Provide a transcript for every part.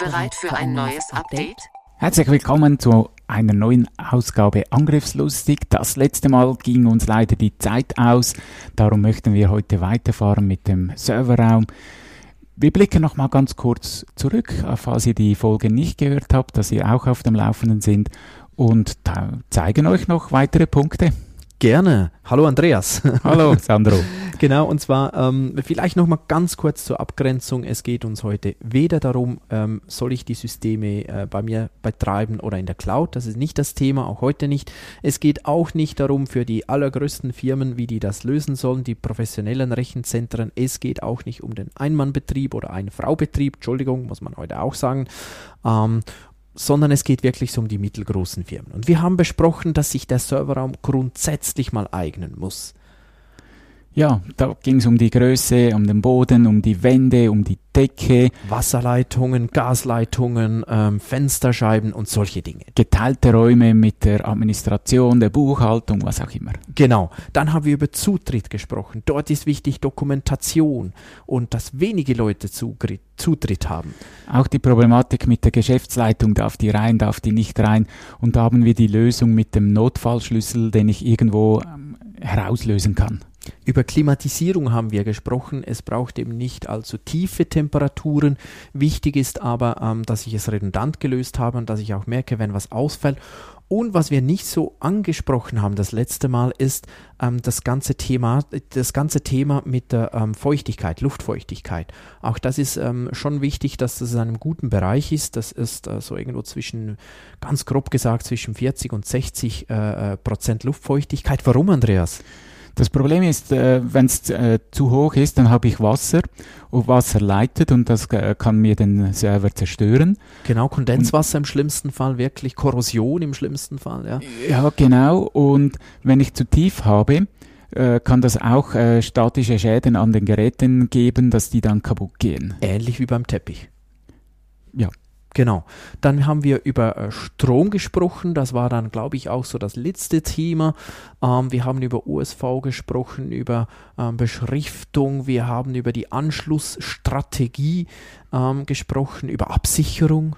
Bereit für ein neues Update? Herzlich willkommen zu einer neuen Ausgabe Angriffslustig. Das letzte Mal ging uns leider die Zeit aus, darum möchten wir heute weiterfahren mit dem Serverraum. Wir blicken noch mal ganz kurz zurück, falls ihr die Folge nicht gehört habt, dass ihr auch auf dem Laufenden sind und zeigen euch noch weitere Punkte. Gerne. Hallo Andreas. Hallo Sandro. genau, und zwar ähm, vielleicht nochmal ganz kurz zur Abgrenzung. Es geht uns heute weder darum, ähm, soll ich die Systeme äh, bei mir betreiben oder in der Cloud. Das ist nicht das Thema, auch heute nicht. Es geht auch nicht darum, für die allergrößten Firmen, wie die das lösen sollen, die professionellen Rechenzentren. Es geht auch nicht um den Einmannbetrieb oder Ein-Frau-Betrieb, Entschuldigung, muss man heute auch sagen. Ähm, sondern es geht wirklich so um die mittelgroßen Firmen. Und wir haben besprochen, dass sich der Serverraum grundsätzlich mal eignen muss. Ja, da ging es um die Größe, um den Boden, um die Wände, um die Decke. Wasserleitungen, Gasleitungen, ähm, Fensterscheiben und solche Dinge. Geteilte Räume mit der Administration, der Buchhaltung, was auch immer. Genau. Dann haben wir über Zutritt gesprochen. Dort ist wichtig Dokumentation und dass wenige Leute Zugriff, Zutritt haben. Auch die Problematik mit der Geschäftsleitung, darf die rein, darf die nicht rein. Und da haben wir die Lösung mit dem Notfallschlüssel, den ich irgendwo ähm, herauslösen kann. Über Klimatisierung haben wir gesprochen. Es braucht eben nicht allzu tiefe Temperaturen. Wichtig ist aber, ähm, dass ich es redundant gelöst habe und dass ich auch merke, wenn was ausfällt. Und was wir nicht so angesprochen haben das letzte Mal ist ähm, das ganze Thema, das ganze Thema mit der ähm, Feuchtigkeit, Luftfeuchtigkeit. Auch das ist ähm, schon wichtig, dass das in einem guten Bereich ist. Das ist äh, so irgendwo zwischen, ganz grob gesagt, zwischen 40 und 60 äh, äh, Prozent Luftfeuchtigkeit. Warum, Andreas? Das Problem ist, äh, wenn es äh, zu hoch ist, dann habe ich Wasser und Wasser leitet und das äh, kann mir den Server zerstören. Genau, Kondenswasser und, im schlimmsten Fall, wirklich Korrosion im schlimmsten Fall. Ja, ja genau. Und wenn ich zu tief habe, kann das auch statische Schäden an den Geräten geben, dass die dann kaputt gehen. Ähnlich wie beim Teppich. Ja. Genau. Dann haben wir über äh, Strom gesprochen. Das war dann, glaube ich, auch so das letzte Thema. Ähm, wir haben über USV gesprochen, über ähm, Beschriftung. Wir haben über die Anschlussstrategie ähm, gesprochen, über Absicherung.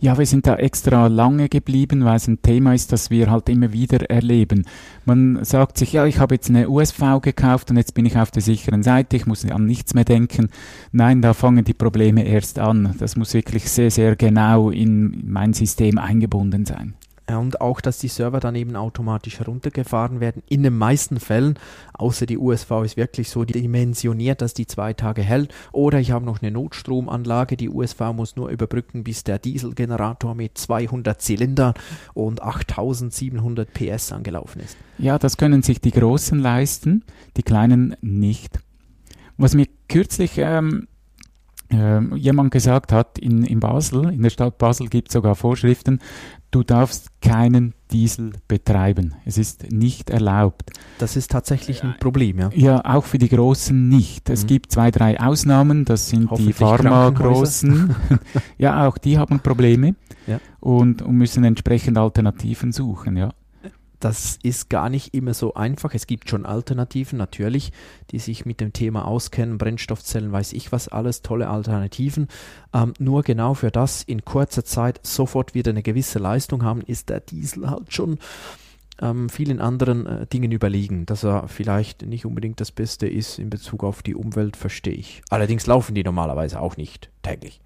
Ja, wir sind da extra lange geblieben, weil es ein Thema ist, das wir halt immer wieder erleben. Man sagt sich, ja, ich habe jetzt eine USV gekauft und jetzt bin ich auf der sicheren Seite, ich muss an nichts mehr denken. Nein, da fangen die Probleme erst an. Das muss wirklich sehr, sehr genau in mein System eingebunden sein und auch, dass die Server dann eben automatisch heruntergefahren werden. In den meisten Fällen, außer die USV ist wirklich so dimensioniert, dass die zwei Tage hält. Oder ich habe noch eine Notstromanlage. Die USV muss nur überbrücken, bis der Dieselgenerator mit 200 Zylindern und 8700 PS angelaufen ist. Ja, das können sich die Großen leisten, die Kleinen nicht. Was mir kürzlich ähm, äh, jemand gesagt hat, in, in Basel, in der Stadt Basel gibt es sogar Vorschriften, du darfst keinen Diesel betreiben. Es ist nicht erlaubt. Das ist tatsächlich ein Problem, ja? Ja, auch für die Großen nicht. Es mhm. gibt zwei, drei Ausnahmen, das sind die Pharma-Großen. ja, auch die haben Probleme ja. und, und müssen entsprechend Alternativen suchen, ja das ist gar nicht immer so einfach. Es gibt schon Alternativen, natürlich, die sich mit dem Thema auskennen. Brennstoffzellen, weiß ich was, alles tolle Alternativen. Ähm, nur genau für das in kurzer Zeit sofort wieder eine gewisse Leistung haben, ist der Diesel halt schon ähm, vielen anderen äh, Dingen überlegen. Dass er vielleicht nicht unbedingt das Beste ist in Bezug auf die Umwelt, verstehe ich. Allerdings laufen die normalerweise auch nicht täglich.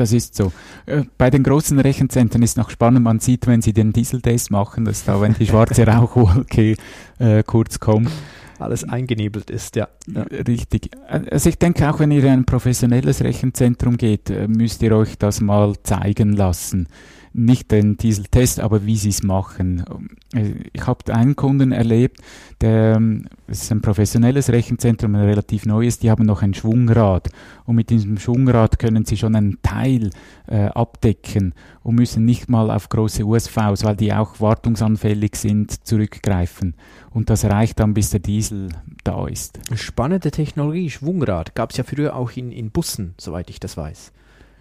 Das ist so. Äh, bei den großen Rechenzentren ist noch spannend, man sieht, wenn sie den Diesel-Test machen, dass da, wenn die schwarze Rauchwolke äh, kurz kommt. Alles eingenebelt ist, ja. ja. Richtig. Also ich denke auch, wenn ihr in ein professionelles Rechenzentrum geht, äh, müsst ihr euch das mal zeigen lassen nicht den Dieseltest, aber wie sie es machen. Äh, ich habe einen Kunden erlebt, der ähm, es ist ein professionelles Rechenzentrum, ein relativ neues, die haben noch ein Schwungrad und mit diesem Schwungrad können sie schon einen Teil äh, abdecken und müssen nicht mal auf große USVs, weil die auch wartungsanfällig sind, zurückgreifen. Und das reicht dann, bis der Diesel da ist. Spannende Technologie, Schwungrad. Gab es ja früher auch in, in Bussen, soweit ich das weiß.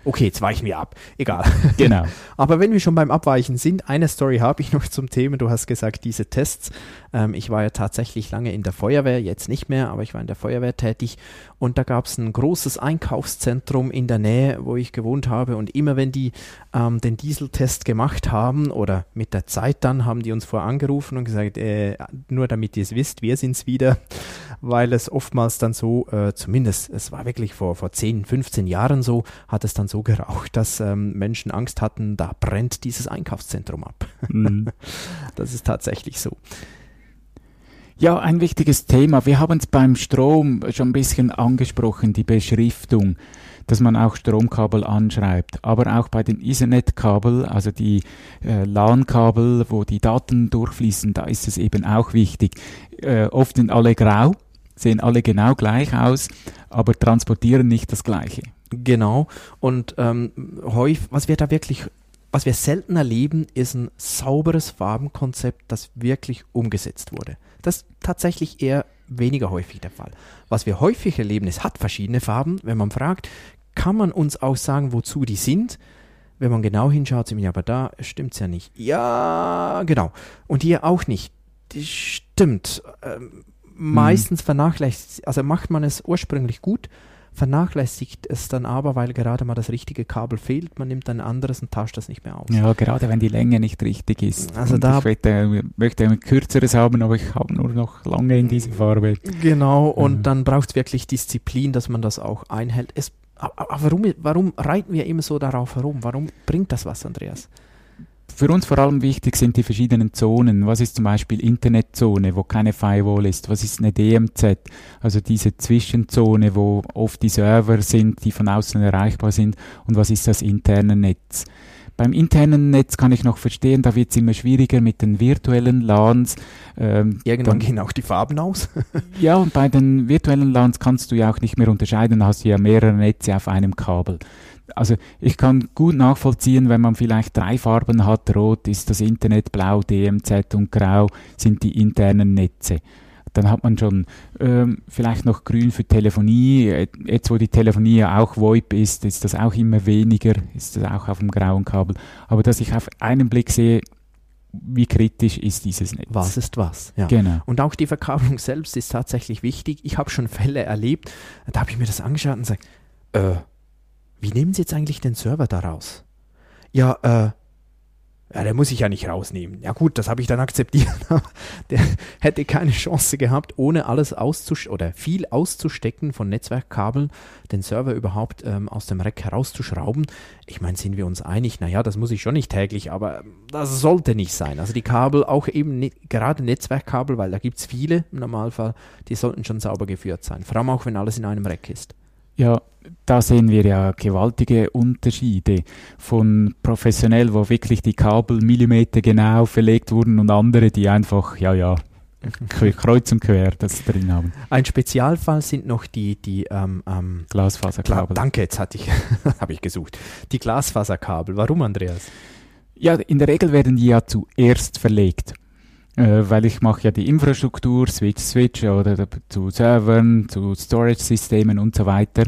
Okay, jetzt weichen wir ab. Egal. Genau. Aber wenn wir schon beim Abweichen sind, eine Story habe ich noch zum Thema. Du hast gesagt, diese Tests. Ähm, ich war ja tatsächlich lange in der Feuerwehr, jetzt nicht mehr, aber ich war in der Feuerwehr tätig. Und da gab es ein großes Einkaufszentrum in der Nähe, wo ich gewohnt habe. Und immer wenn die ähm, den Dieseltest gemacht haben oder mit der Zeit dann, haben die uns vorangerufen und gesagt, äh, nur damit ihr es wisst, wir sind es wieder, weil es oftmals dann so, äh, zumindest, es war wirklich vor, vor 10, 15 Jahren so, hat es dann so geraucht, dass ähm, Menschen Angst hatten, da brennt dieses Einkaufszentrum ab. Mhm. Das ist tatsächlich so. Ja, ein wichtiges Thema. Wir haben es beim Strom schon ein bisschen angesprochen, die Beschriftung, dass man auch Stromkabel anschreibt. Aber auch bei den Ethernet-Kabel, also die äh, LAN-Kabel, wo die Daten durchfließen, da ist es eben auch wichtig. Äh, oft sind alle grau, sehen alle genau gleich aus, aber transportieren nicht das Gleiche. Genau. Und ähm, häufig, was wir da wirklich, was wir selten erleben, ist ein sauberes Farbenkonzept, das wirklich umgesetzt wurde. Das ist tatsächlich eher weniger häufig der Fall. Was wir häufig erleben, es hat verschiedene Farben. Wenn man fragt, kann man uns auch sagen, wozu die sind? Wenn man genau hinschaut, sind wir aber da stimmt es ja nicht. Ja, genau. Und hier auch nicht. Das stimmt. Ähm, meistens hm. vernachlässigt, also macht man es ursprünglich gut, vernachlässigt es dann aber, weil gerade mal das richtige Kabel fehlt. Man nimmt ein anderes und tauscht das nicht mehr aus. Ja, gerade wenn die Länge nicht richtig ist. Also und da ich möchte, möchte ein kürzeres haben, aber ich habe nur noch lange in dieser Farbe. Genau, und mhm. dann braucht es wirklich Disziplin, dass man das auch einhält. Es, aber warum, warum reiten wir immer so darauf herum? Warum bringt das was, Andreas? Für uns vor allem wichtig sind die verschiedenen Zonen. Was ist zum Beispiel Internetzone, wo keine Firewall ist? Was ist eine DMZ? Also diese Zwischenzone, wo oft die Server sind, die von außen erreichbar sind. Und was ist das interne Netz? Beim internen Netz kann ich noch verstehen, da wird es immer schwieriger mit den virtuellen LANs. Ähm, Irgendwann dann, gehen auch die Farben aus. ja, und bei den virtuellen LANs kannst du ja auch nicht mehr unterscheiden, da hast du ja mehrere Netze auf einem Kabel also ich kann gut nachvollziehen, wenn man vielleicht drei Farben hat, rot ist das Internet, blau DMZ und grau sind die internen Netze. Dann hat man schon ähm, vielleicht noch grün für Telefonie. Jetzt, wo die Telefonie ja auch VoIP ist, ist das auch immer weniger, ist das auch auf dem grauen Kabel. Aber dass ich auf einen Blick sehe, wie kritisch ist dieses Netz? Was ist was? Ja. Genau. Und auch die Verkabelung selbst ist tatsächlich wichtig. Ich habe schon Fälle erlebt, da habe ich mir das angeschaut und gesagt, äh, wie nehmen Sie jetzt eigentlich den Server da raus? Ja, äh, ja, der muss ich ja nicht rausnehmen. Ja gut, das habe ich dann akzeptiert. der hätte keine Chance gehabt, ohne alles auszustecken oder viel auszustecken von Netzwerkkabeln, den Server überhaupt ähm, aus dem Rack herauszuschrauben. Ich meine, sind wir uns einig? Naja, das muss ich schon nicht täglich, aber das sollte nicht sein. Also die Kabel, auch eben ne gerade Netzwerkkabel, weil da gibt es viele im Normalfall, die sollten schon sauber geführt sein. Vor allem auch, wenn alles in einem Rack ist. Ja, da sehen wir ja gewaltige Unterschiede von professionell, wo wirklich die Kabel Millimeter genau verlegt wurden und andere, die einfach, ja, ja, kreuz und quer das drin haben. Ein Spezialfall sind noch die, die ähm, ähm, Glasfaserkabel. danke, jetzt hatte ich, habe ich gesucht. Die Glasfaserkabel. Warum, Andreas? Ja, in der Regel werden die ja zuerst verlegt weil ich mache ja die Infrastruktur, Switch, Switch oder zu Servern, zu Storage-Systemen und so weiter,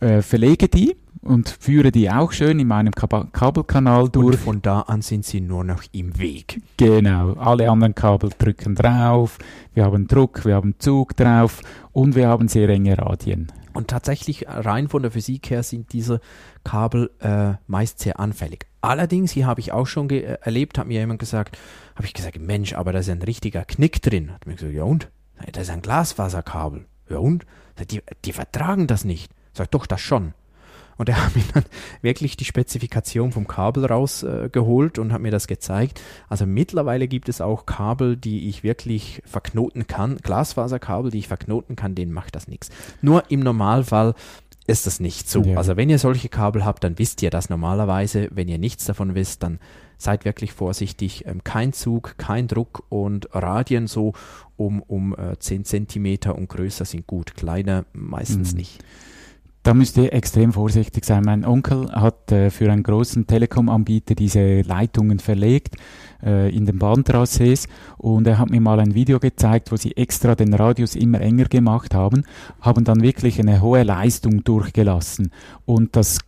äh, verlege die und führe die auch schön in meinem Kab Kabelkanal durch. Und von da an sind sie nur noch im Weg. Genau, alle anderen Kabel drücken drauf, wir haben Druck, wir haben Zug drauf und wir haben sehr enge Radien. Und tatsächlich rein von der Physik her sind diese Kabel äh, meist sehr anfällig. Allerdings, hier habe ich auch schon erlebt, hat mir jemand gesagt, habe ich gesagt, Mensch, aber da ist ein richtiger Knick drin. Hat mir gesagt, ja und? Da ist ein Glasfaserkabel. Ja und? Die, die vertragen das nicht. Sag doch, das schon. Und er hat mir dann wirklich die Spezifikation vom Kabel rausgeholt äh, und hat mir das gezeigt. Also mittlerweile gibt es auch Kabel, die ich wirklich verknoten kann, Glasfaserkabel, die ich verknoten kann, denen macht das nichts. Nur im Normalfall ist das nicht so. Ja. Also wenn ihr solche Kabel habt, dann wisst ihr das normalerweise. Wenn ihr nichts davon wisst, dann seid wirklich vorsichtig. Ähm, kein Zug, kein Druck und Radien so um, um äh, 10 cm und größer sind gut, kleiner meistens mhm. nicht. Da müsst ihr extrem vorsichtig sein. Mein Onkel hat äh, für einen großen Telekom-Anbieter diese Leitungen verlegt äh, in den Bahntrassees und er hat mir mal ein Video gezeigt, wo sie extra den Radius immer enger gemacht haben, haben dann wirklich eine hohe Leistung durchgelassen und das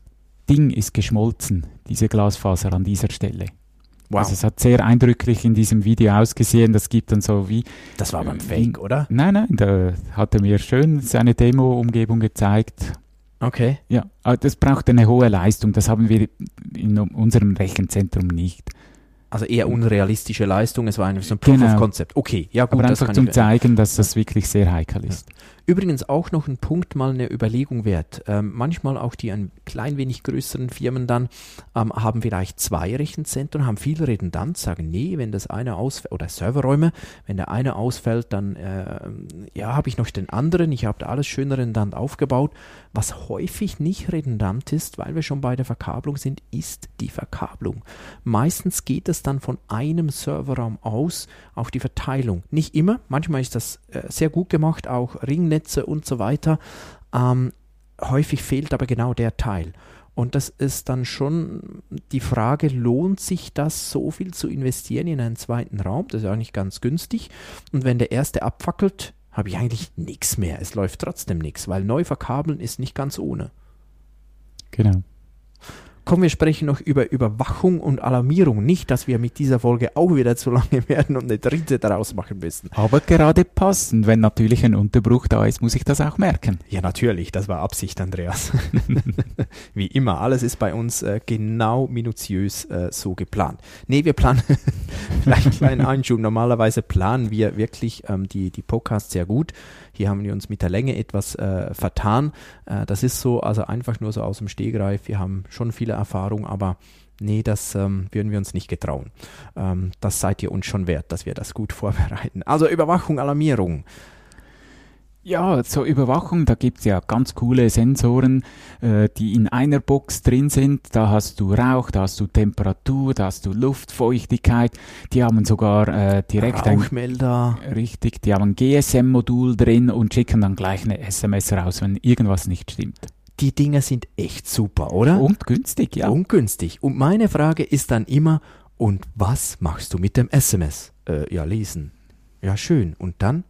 Ding ist geschmolzen, diese Glasfaser an dieser Stelle. Wow. Also es hat sehr eindrücklich in diesem Video ausgesehen. Das gibt dann so wie. Das war beim Fake, oder? Nein, nein, da hat er mir schön seine Demo-Umgebung gezeigt. Okay. Ja, das braucht eine hohe Leistung. Das haben wir in unserem Rechenzentrum nicht. Also eher unrealistische Leistung. Es war einfach so ein Proof genau. of Concept. Okay, ja gut. Aber einfach zum zeigen, dass das wirklich sehr heikel ist. Ja. Übrigens auch noch ein Punkt mal eine Überlegung wert. Ähm, manchmal auch die ein klein wenig größeren Firmen dann ähm, haben vielleicht zwei Rechenzentren, haben viel Redundanz, sagen, nee, wenn das eine ausfällt, oder Serverräume, wenn der eine ausfällt, dann äh, ja, habe ich noch den anderen, ich habe alles schön redundant aufgebaut. Was häufig nicht redundant ist, weil wir schon bei der Verkabelung sind, ist die Verkabelung. Meistens geht es dann von einem Serverraum aus auf die Verteilung. Nicht immer, manchmal ist das äh, sehr gut gemacht, auch Ringnetz Netze und so weiter. Ähm, häufig fehlt aber genau der Teil. Und das ist dann schon die Frage, lohnt sich das so viel zu investieren in einen zweiten Raum? Das ist eigentlich ganz günstig. Und wenn der erste abfackelt, habe ich eigentlich nichts mehr. Es läuft trotzdem nichts, weil neu verkabeln ist nicht ganz ohne. Genau. Komm, wir sprechen noch über Überwachung und Alarmierung. Nicht, dass wir mit dieser Folge auch wieder zu lange werden und eine dritte daraus machen müssen. Aber gerade passend, wenn natürlich ein Unterbruch da ist, muss ich das auch merken. Ja, natürlich, das war Absicht, Andreas. Wie immer, alles ist bei uns äh, genau minutiös äh, so geplant. Nee, wir planen, vielleicht einen kleinen Einschub, normalerweise planen wir wirklich ähm, die, die Podcasts sehr gut. Hier haben wir uns mit der Länge etwas äh, vertan. Äh, das ist so, also einfach nur so aus dem Stegreif. Wir haben schon viele Erfahrung, aber nee, das ähm, würden wir uns nicht getrauen. Ähm, das seid ihr uns schon wert, dass wir das gut vorbereiten. Also Überwachung, Alarmierung. Ja, zur Überwachung, da gibt es ja ganz coole Sensoren, äh, die in einer Box drin sind. Da hast du Rauch, da hast du Temperatur, da hast du Luftfeuchtigkeit. Die haben sogar äh, direkt Rauchmelder. ein richtig, die haben ein GSM-Modul drin und schicken dann gleich eine SMS raus, wenn irgendwas nicht stimmt. Die Dinge sind echt super, oder? Und günstig, ja. Und günstig. Und meine Frage ist dann immer, und was machst du mit dem SMS? Äh, ja, lesen. Ja, schön. Und dann?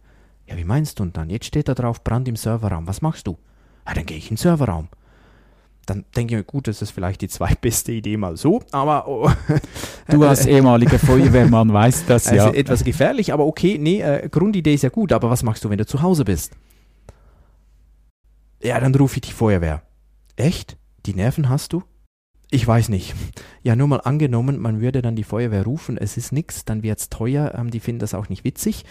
Ja, wie meinst du und dann? Jetzt steht da drauf, Brand im Serverraum. Was machst du? Ja, dann gehe ich in den Serverraum. Dann denke ich mir, gut, das ist vielleicht die zweitbeste Idee mal so, aber. Oh, du als ehemaliger Feuerwehrmann weißt das also ja. etwas gefährlich, aber okay, nee, äh, Grundidee ist ja gut, aber was machst du, wenn du zu Hause bist? Ja, dann rufe ich die Feuerwehr. Echt? Die Nerven hast du? Ich weiß nicht. Ja, nur mal angenommen, man würde dann die Feuerwehr rufen, es ist nichts, dann wird es teuer, ähm, die finden das auch nicht witzig.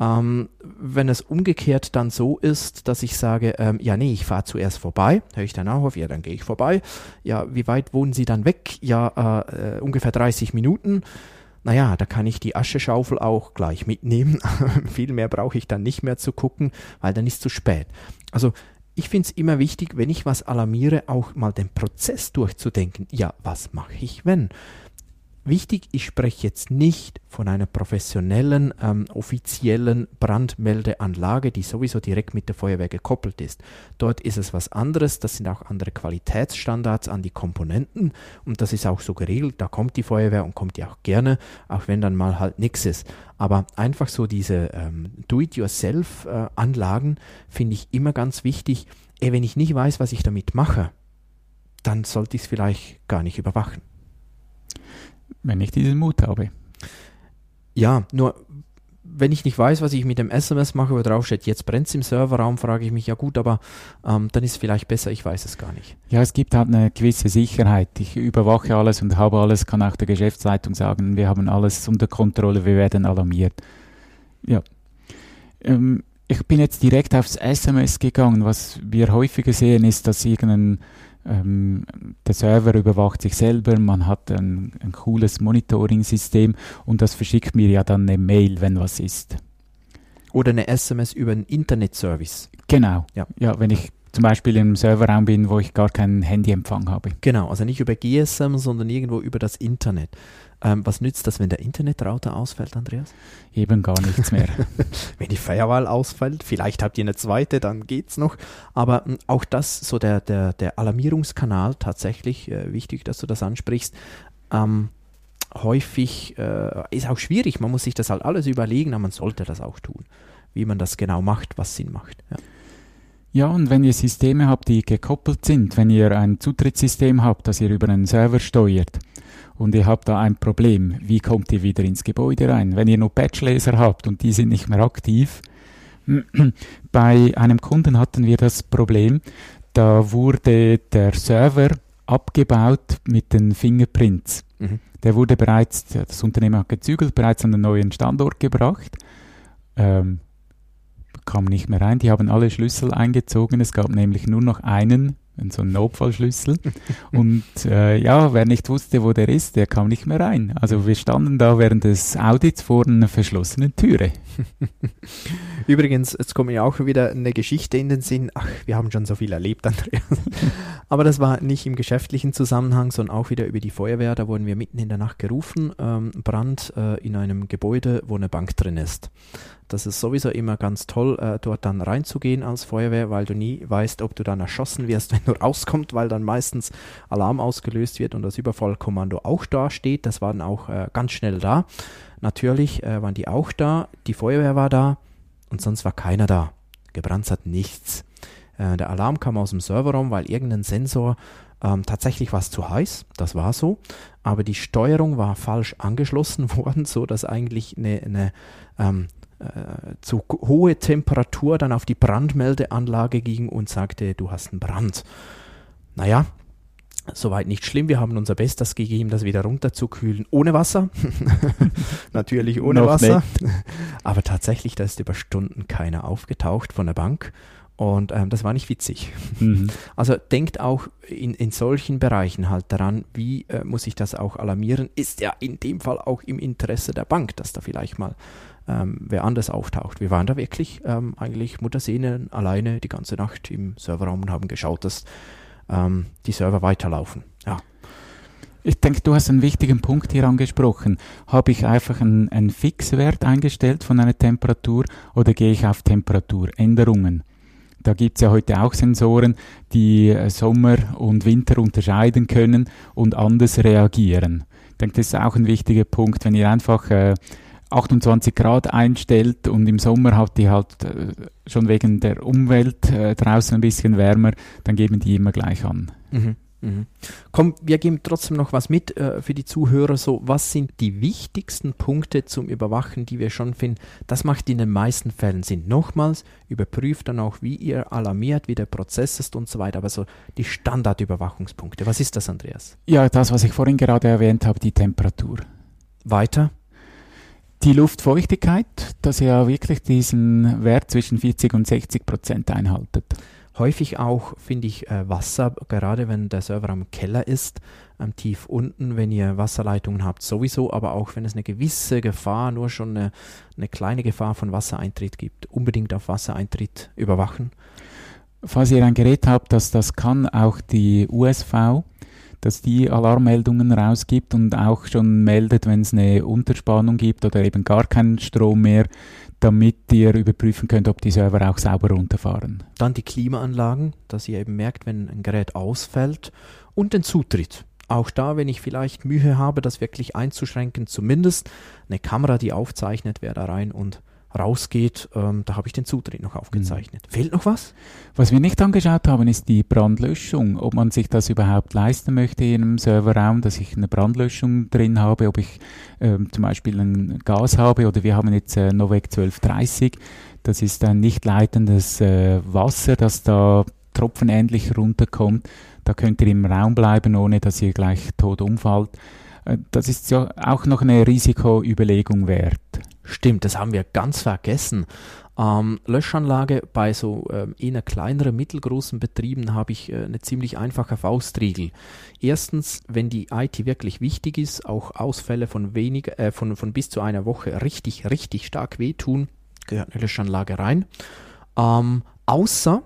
Ähm, wenn es umgekehrt dann so ist, dass ich sage, ähm, ja, nee, ich fahre zuerst vorbei, höre ich dann auch auf, ja, dann gehe ich vorbei. Ja, wie weit wohnen Sie dann weg? Ja, äh, äh, ungefähr 30 Minuten. Naja, da kann ich die Ascheschaufel auch gleich mitnehmen. Viel mehr brauche ich dann nicht mehr zu gucken, weil dann ist zu spät. Also ich finde es immer wichtig, wenn ich was alarmiere, auch mal den Prozess durchzudenken. Ja, was mache ich, wenn? Wichtig, ich spreche jetzt nicht von einer professionellen, ähm, offiziellen Brandmeldeanlage, die sowieso direkt mit der Feuerwehr gekoppelt ist. Dort ist es was anderes, das sind auch andere Qualitätsstandards an die Komponenten und das ist auch so geregelt, da kommt die Feuerwehr und kommt ja auch gerne, auch wenn dann mal halt nichts ist. Aber einfach so diese ähm, Do-it-yourself-Anlagen äh, finde ich immer ganz wichtig. Ey, wenn ich nicht weiß, was ich damit mache, dann sollte ich es vielleicht gar nicht überwachen wenn ich diesen Mut habe. Ja, nur wenn ich nicht weiß, was ich mit dem SMS mache, wo drauf steht, jetzt brennt es im Serverraum, frage ich mich, ja gut, aber ähm, dann ist es vielleicht besser, ich weiß es gar nicht. Ja, es gibt halt eine gewisse Sicherheit. Ich überwache alles und habe alles, kann auch der Geschäftsleitung sagen, wir haben alles unter Kontrolle, wir werden alarmiert. Ja. Ähm, ich bin jetzt direkt aufs SMS gegangen. Was wir häufiger sehen, ist, dass irgendein ähm, der Server überwacht sich selber, man hat ein, ein cooles Monitoring-System und das verschickt mir ja dann eine Mail, wenn was ist. Oder eine SMS über einen Internetservice. Genau. Ja. ja, wenn ich zum Beispiel im Serverraum bin, wo ich gar keinen Handyempfang habe. Genau, also nicht über GSM, sondern irgendwo über das Internet. Ähm, was nützt das, wenn der Internetrouter ausfällt, Andreas? Eben gar nichts mehr. wenn die Firewall ausfällt, vielleicht habt ihr eine zweite, dann geht's noch. Aber mh, auch das, so der, der, der Alarmierungskanal, tatsächlich äh, wichtig, dass du das ansprichst. Ähm, häufig äh, ist auch schwierig, man muss sich das halt alles überlegen, aber man sollte das auch tun, wie man das genau macht, was Sinn macht. Ja. Ja, und wenn ihr Systeme habt, die gekoppelt sind, wenn ihr ein Zutrittssystem habt, das ihr über einen Server steuert und ihr habt da ein Problem, wie kommt ihr wieder ins Gebäude rein? Wenn ihr nur Batchleser habt und die sind nicht mehr aktiv, bei einem Kunden hatten wir das Problem, da wurde der Server abgebaut mit den Fingerprints. Mhm. Der wurde bereits, das Unternehmen hat gezügelt, bereits an den neuen Standort gebracht. Ähm, kam nicht mehr rein. Die haben alle Schlüssel eingezogen. Es gab nämlich nur noch einen, so einen Notfallschlüssel. Und äh, ja, wer nicht wusste, wo der ist, der kam nicht mehr rein. Also wir standen da während des Audits vor einer verschlossenen Türe. Übrigens, jetzt kommt mir auch wieder eine Geschichte in den Sinn. Ach, wir haben schon so viel erlebt, Andreas. Aber das war nicht im geschäftlichen Zusammenhang, sondern auch wieder über die Feuerwehr. Da wurden wir mitten in der Nacht gerufen. Ähm, Brand äh, in einem Gebäude, wo eine Bank drin ist. Das ist sowieso immer ganz toll, äh, dort dann reinzugehen als Feuerwehr, weil du nie weißt, ob du dann erschossen wirst, wenn du rauskommst, weil dann meistens Alarm ausgelöst wird und das Überfallkommando auch da steht. Das war dann auch äh, ganz schnell da. Natürlich äh, waren die auch da, die Feuerwehr war da und sonst war keiner da. Gebrannt hat nichts. Äh, der Alarm kam aus dem Serverraum, weil irgendein Sensor ähm, tatsächlich war es zu heiß, das war so, aber die Steuerung war falsch angeschlossen worden, so dass eigentlich eine, eine ähm, äh, zu hohe Temperatur dann auf die Brandmeldeanlage ging und sagte, du hast einen Brand. Naja, soweit nicht schlimm. Wir haben unser Bestes gegeben, das wieder runterzukühlen. Ohne Wasser. Natürlich ohne Noch Wasser. Aber tatsächlich, da ist über Stunden keiner aufgetaucht von der Bank. Und ähm, das war nicht witzig. Mhm. Also denkt auch in, in solchen Bereichen halt daran, wie äh, muss ich das auch alarmieren? Ist ja in dem Fall auch im Interesse der Bank, dass da vielleicht mal ähm, wer anders auftaucht. Wir waren da wirklich ähm, eigentlich Muttersehnen alleine die ganze Nacht im Serverraum und haben geschaut, dass ähm, die Server weiterlaufen. Ja. Ich denke, du hast einen wichtigen Punkt hier angesprochen. Habe ich einfach einen, einen Fixwert eingestellt von einer Temperatur oder gehe ich auf Temperaturänderungen? Da gibt es ja heute auch Sensoren, die äh, Sommer und Winter unterscheiden können und anders reagieren. Ich denke, das ist auch ein wichtiger Punkt, wenn ihr einfach äh, 28 Grad einstellt und im Sommer hat die halt äh, schon wegen der Umwelt äh, draußen ein bisschen wärmer, dann geben die immer gleich an. Mhm. Mhm. Komm, wir geben trotzdem noch was mit äh, für die Zuhörer. So, was sind die wichtigsten Punkte zum Überwachen, die wir schon finden? Das macht in den meisten Fällen Sinn. Nochmals, überprüft dann auch, wie ihr alarmiert, wie der Prozess ist und so weiter. Aber so die Standardüberwachungspunkte. Was ist das, Andreas? Ja, das, was ich vorhin gerade erwähnt habe, die Temperatur. Weiter? Die Luftfeuchtigkeit, dass ihr ja wirklich diesen Wert zwischen 40 und 60 Prozent einhaltet. Häufig auch finde ich äh, Wasser, gerade wenn der Server am Keller ist, tief unten, wenn ihr Wasserleitungen habt, sowieso, aber auch wenn es eine gewisse Gefahr, nur schon eine, eine kleine Gefahr von Wassereintritt gibt, unbedingt auf Wassereintritt überwachen. Falls ihr ein Gerät habt, das das kann, auch die USV, dass die Alarmmeldungen rausgibt und auch schon meldet, wenn es eine Unterspannung gibt oder eben gar keinen Strom mehr, damit ihr überprüfen könnt, ob die Server auch sauber runterfahren. Dann die Klimaanlagen, dass ihr eben merkt, wenn ein Gerät ausfällt und den Zutritt. Auch da, wenn ich vielleicht Mühe habe, das wirklich einzuschränken, zumindest eine Kamera, die aufzeichnet, wer da rein und rausgeht, ähm, da habe ich den Zutritt noch aufgezeichnet. Mhm. Fehlt noch was? Was wir nicht angeschaut haben, ist die Brandlöschung. Ob man sich das überhaupt leisten möchte in einem Serverraum, dass ich eine Brandlöschung drin habe, ob ich ähm, zum Beispiel ein Gas habe oder wir haben jetzt äh, Novec 1230. Das ist ein nicht leitendes äh, Wasser, das da tropfenähnlich runterkommt. Da könnt ihr im Raum bleiben, ohne dass ihr gleich tot umfallt. Äh, das ist ja auch noch eine Risikoüberlegung wert. Stimmt, das haben wir ganz vergessen. Ähm, Löschanlage bei so ähm, eher kleineren, mittelgroßen Betrieben habe ich äh, eine ziemlich einfache Faustregel. Erstens, wenn die IT wirklich wichtig ist, auch Ausfälle von, weniger, äh, von, von bis zu einer Woche richtig, richtig stark wehtun, gehört eine Löschanlage rein. Ähm, außer,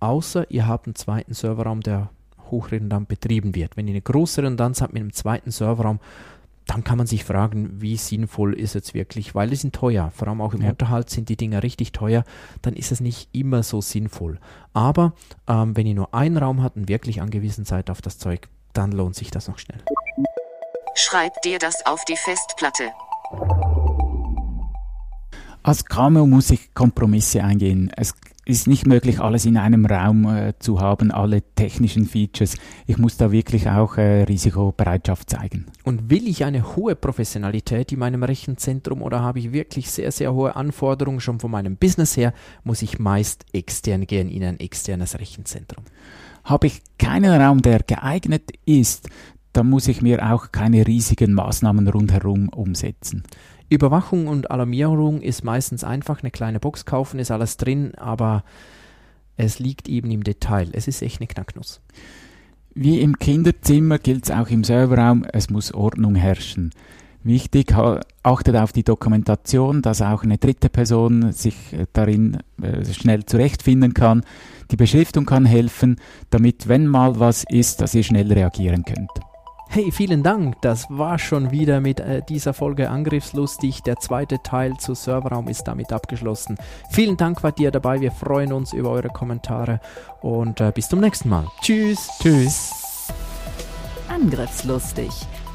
außer ihr habt einen zweiten Serverraum, der hochredundant betrieben wird. Wenn ihr eine große Redundanz habt mit einem zweiten Serverraum, dann kann man sich fragen, wie sinnvoll ist es wirklich, weil die sind teuer, vor allem auch im ja. Unterhalt sind die Dinger richtig teuer, dann ist es nicht immer so sinnvoll. Aber ähm, wenn ihr nur einen Raum habt und wirklich angewiesen seid auf das Zeug, dann lohnt sich das noch schnell. Schreib dir das auf die Festplatte. Als KMU muss ich Kompromisse eingehen. Es ist nicht möglich, alles in einem Raum äh, zu haben, alle technischen Features. Ich muss da wirklich auch äh, Risikobereitschaft zeigen. Und will ich eine hohe Professionalität in meinem Rechenzentrum oder habe ich wirklich sehr, sehr hohe Anforderungen schon von meinem Business her, muss ich meist extern gehen in ein externes Rechenzentrum. Habe ich keinen Raum, der geeignet ist, dann muss ich mir auch keine riesigen Maßnahmen rundherum umsetzen. Überwachung und Alarmierung ist meistens einfach, eine kleine Box kaufen, ist alles drin, aber es liegt eben im Detail. Es ist echt eine Knacknuss. Wie im Kinderzimmer gilt es auch im Serverraum, es muss Ordnung herrschen. Wichtig, achtet auf die Dokumentation, dass auch eine dritte Person sich äh, darin äh, schnell zurechtfinden kann. Die Beschriftung kann helfen, damit, wenn mal was ist, dass ihr schnell reagieren könnt. Hey, vielen Dank. Das war schon wieder mit äh, dieser Folge Angriffslustig. Der zweite Teil zu Serverraum ist damit abgeschlossen. Vielen Dank wart ihr dabei. Wir freuen uns über eure Kommentare und äh, bis zum nächsten Mal. Tschüss. Tschüss. Angriffslustig